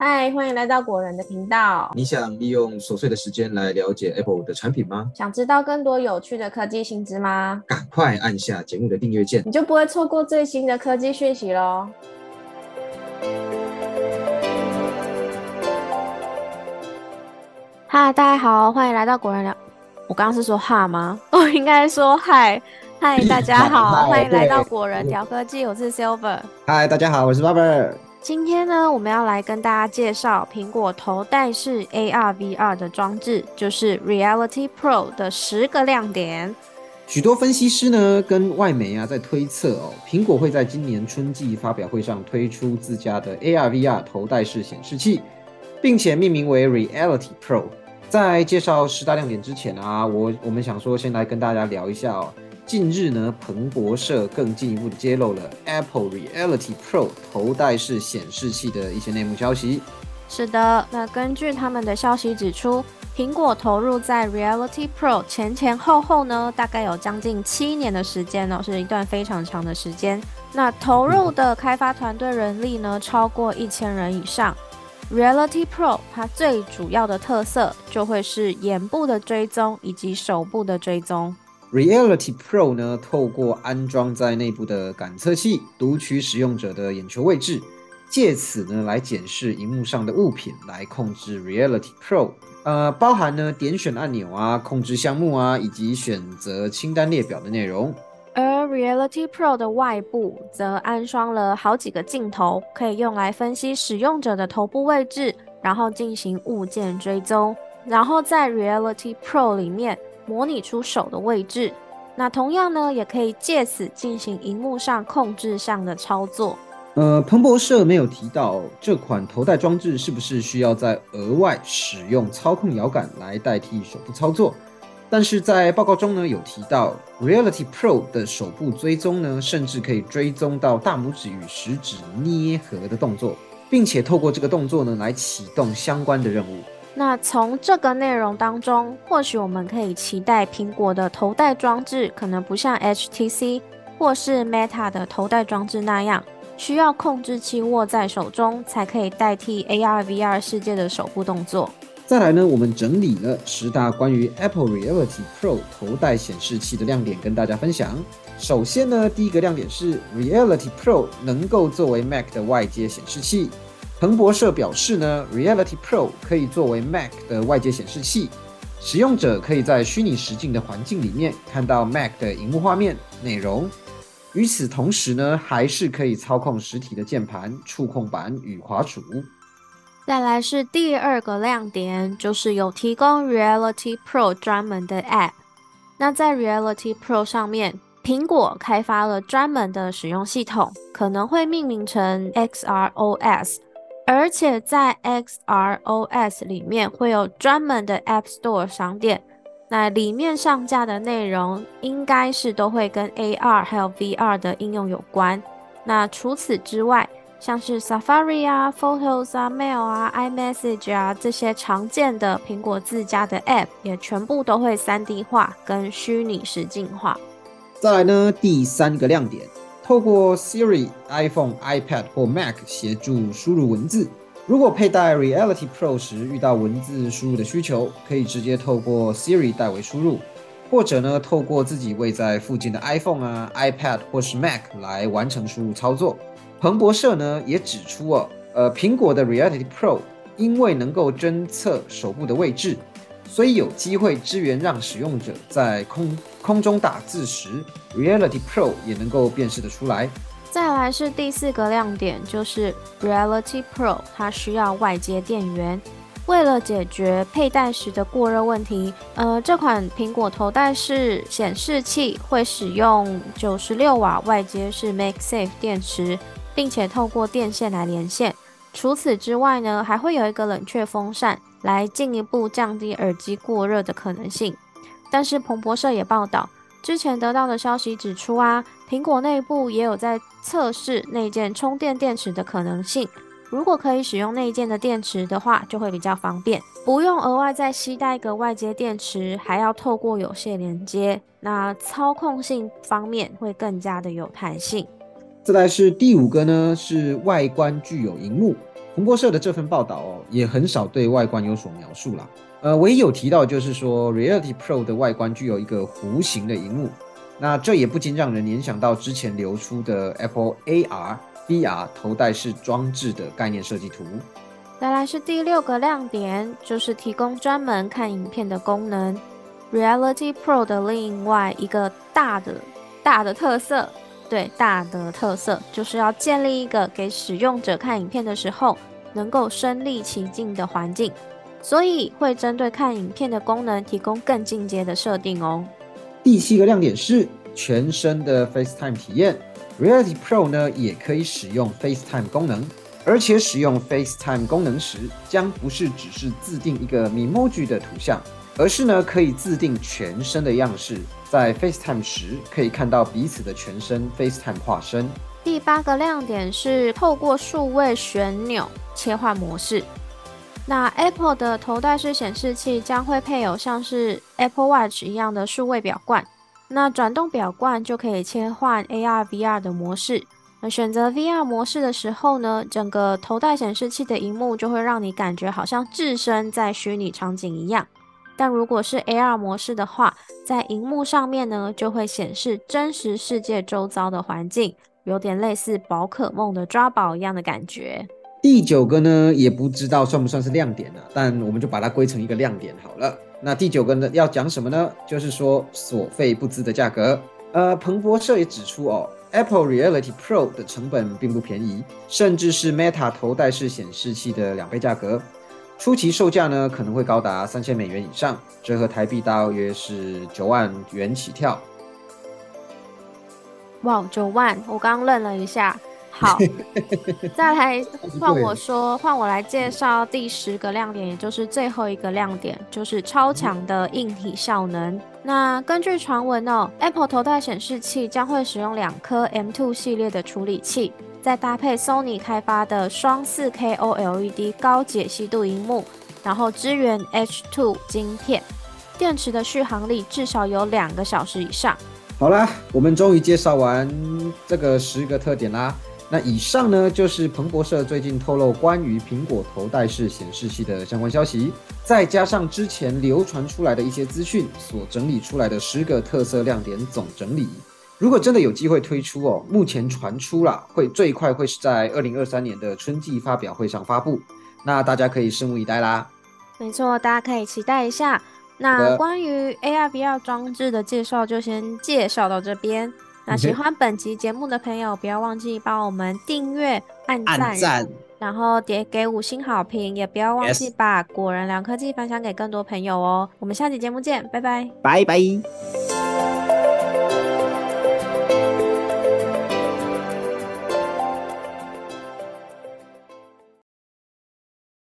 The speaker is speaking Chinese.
嗨，欢迎来到果仁的频道。你想利用琐碎的时间来了解 Apple 的产品吗？想知道更多有趣的科技新知吗？赶快按下节目的订阅键，你就不会错过最新的科技讯息喽。嗨，大家好，欢迎来到果仁聊。我刚刚是说哈吗？我 应该说嗨。嗨，大家好，欢迎来到果仁聊科技，我是 Silver。嗨，大家好，我是 Robert。今天呢，我们要来跟大家介绍苹果头戴式 AR VR 的装置，就是 Reality Pro 的十个亮点。许多分析师呢，跟外媒啊，在推测哦，苹果会在今年春季发表会上推出自家的 AR VR 头戴式显示器，并且命名为 Reality Pro。在介绍十大亮点之前啊，我我们想说，先来跟大家聊一下哦。近日呢，彭博社更进一步揭露了 Apple Reality Pro 头戴式显示器的一些内幕消息。是的，那根据他们的消息指出，苹果投入在 Reality Pro 前前后后呢，大概有将近七年的时间哦，是一段非常长的时间。那投入的开发团队人力呢，超过一千人以上。Reality Pro 它最主要的特色就会是眼部的追踪以及手部的追踪。Reality Pro 呢，透过安装在内部的感测器，读取使用者的眼球位置，借此呢来检视荧幕上的物品，来控制 Reality Pro。呃，包含呢点选按钮啊，控制项目啊，以及选择清单列表的内容。而 Reality Pro 的外部则安装了好几个镜头，可以用来分析使用者的头部位置，然后进行物件追踪。然后在 Reality Pro 里面。模拟出手的位置，那同样呢，也可以借此进行荧幕上控制上的操作。呃，彭博社没有提到这款头戴装置是不是需要在额外使用操控摇杆来代替手部操作，但是在报告中呢有提到，Reality Pro 的手部追踪呢，甚至可以追踪到大拇指与食指捏合的动作，并且透过这个动作呢来启动相关的任务。那从这个内容当中，或许我们可以期待苹果的头戴装置可能不像 HTC 或是 Meta 的头戴装置那样，需要控制器握在手中才可以代替 AR/VR 世界的手部动作。再来呢，我们整理了十大关于 Apple Reality Pro 头戴显示器的亮点跟大家分享。首先呢，第一个亮点是 Reality Pro 能够作为 Mac 的外接显示器。彭博社表示呢，Reality Pro 可以作为 Mac 的外接显示器，使用者可以在虚拟实境的环境里面看到 Mac 的荧幕画面内容。与此同时呢，还是可以操控实体的键盘、触控板与滑鼠。再来是第二个亮点，就是有提供 Reality Pro 专门的 App。那在 Reality Pro 上面，苹果开发了专门的使用系统，可能会命名成 XROS。而且在 XROS 里面会有专门的 App Store 商店，那里面上架的内容应该是都会跟 AR 还有 VR 的应用有关。那除此之外，像是 Safari 啊、Photos 啊、Mail 啊、iMessage 啊这些常见的苹果自家的 App 也全部都会 3D 化跟虚拟实境化。再来呢，第三个亮点。透过 Siri、iPhone、iPad 或 Mac 协助输入文字。如果佩戴 Reality Pro 时遇到文字输入的需求，可以直接透过 Siri 代为输入，或者呢，透过自己位在附近的 iPhone 啊、iPad 或是 Mac 来完成输入操作。彭博社呢也指出哦，呃，苹果的 Reality Pro 因为能够侦测手部的位置。所以有机会支援让使用者在空空中打字时，Reality Pro 也能够辨识得出来。再来是第四个亮点，就是 Reality Pro 它需要外接电源。为了解决佩戴时的过热问题，呃，这款苹果头戴式显示器会使用九十六瓦外接式 MagSafe 电池，并且透过电线来连线。除此之外呢，还会有一个冷却风扇。来进一步降低耳机过热的可能性，但是彭博社也报道，之前得到的消息指出啊，苹果内部也有在测试内建充电电池的可能性。如果可以使用内建的电池的话，就会比较方便，不用额外再携带一个外接电池，还要透过有线连接，那操控性方面会更加的有弹性。再来是第五个呢，是外观具有荧幕。彭博社的这份报道哦，也很少对外观有所描述啦。呃，唯一有提到就是说，Reality Pro 的外观具有一个弧形的荧幕，那这也不禁让人联想到之前流出的 Apple AR、VR 头戴式装置的概念设计图。再来是第六个亮点，就是提供专门看影片的功能。Reality Pro 的另外一个大的大的特色，对大的特色，就是要建立一个给使用者看影片的时候能够身临其境的环境，所以会针对看影片的功能提供更进阶的设定哦。第七个亮点是全身的 FaceTime 体验，Reality Pro 呢也可以使用 FaceTime 功能，而且使用 FaceTime 功能时，将不是只是自定一个 Memoji 的图像。而是呢，可以自定全身的样式，在 FaceTime 时可以看到彼此的全身 FaceTime 化身。第八个亮点是透过数位旋钮切换模式。那 Apple 的头戴式显示器将会配有像是 Apple Watch 一样的数位表冠，那转动表冠就可以切换 AR、VR 的模式。那选择 VR 模式的时候呢，整个头戴显示器的荧幕就会让你感觉好像置身在虚拟场景一样。但如果是 AR 模式的话，在荧幕上面呢，就会显示真实世界周遭的环境，有点类似宝可梦的抓宝一样的感觉。第九个呢，也不知道算不算是亮点呢，但我们就把它归成一个亮点好了。那第九个呢，要讲什么呢？就是说所费不赀的价格。呃，彭博社也指出哦，Apple Reality Pro 的成本并不便宜，甚至是 Meta 头戴式显示器的两倍价格。初期售价呢可能会高达三千美元以上，折合台币大约是九万元起跳。哇，九万！我刚愣了一下。好，再来换我说，换我来介绍第十个亮点，也就是最后一个亮点，就是超强的硬体效能。那根据传闻哦，Apple 头戴显示器将会使用两颗 M2 系列的处理器。再搭配 Sony 开发的双 4K OLED 高解析度荧幕，然后支援 H2 晶片，电池的续航力至少有两个小时以上。好啦，我们终于介绍完这个十个特点啦。那以上呢，就是彭博社最近透露关于苹果头戴式显示器的相关消息，再加上之前流传出来的一些资讯所整理出来的十个特色亮点总整理。如果真的有机会推出哦，目前传出了会最快会是在二零二三年的春季发表会上发布，那大家可以拭目以待啦。没错，大家可以期待一下。那关于 AR VR 装置的介绍就先介绍到这边。那喜欢本集节目的朋友，不要忘记帮我们订阅、按赞，然后点给五星好评，也不要忘记把果仁良科技分享给更多朋友哦。我们下期节目见，拜拜，拜拜。